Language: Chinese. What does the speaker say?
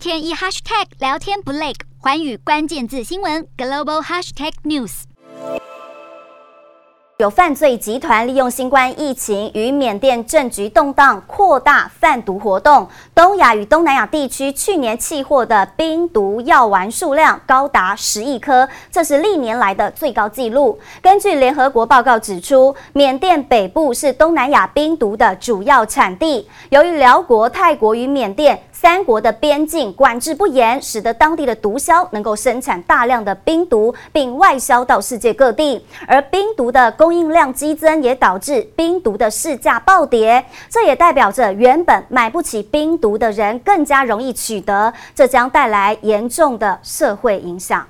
天一 hashtag 聊天不累，寰宇关键字新闻 global hashtag news。有犯罪集团利用新冠疫情与缅甸政局动荡，扩大贩毒活动。东亚与东南亚地区去年弃货的冰毒药丸数量高达十亿颗，这是历年来的最高纪录。根据联合国报告指出，缅甸北部是东南亚冰毒的主要产地。由于寮国、泰国与缅甸三国的边境管制不严，使得当地的毒枭能够生产大量的冰毒，并外销到世界各地。而冰毒的供应量激增，也导致冰毒的市价暴跌。这也代表着原本买不起冰毒的人更加容易取得，这将带来严重的社会影响。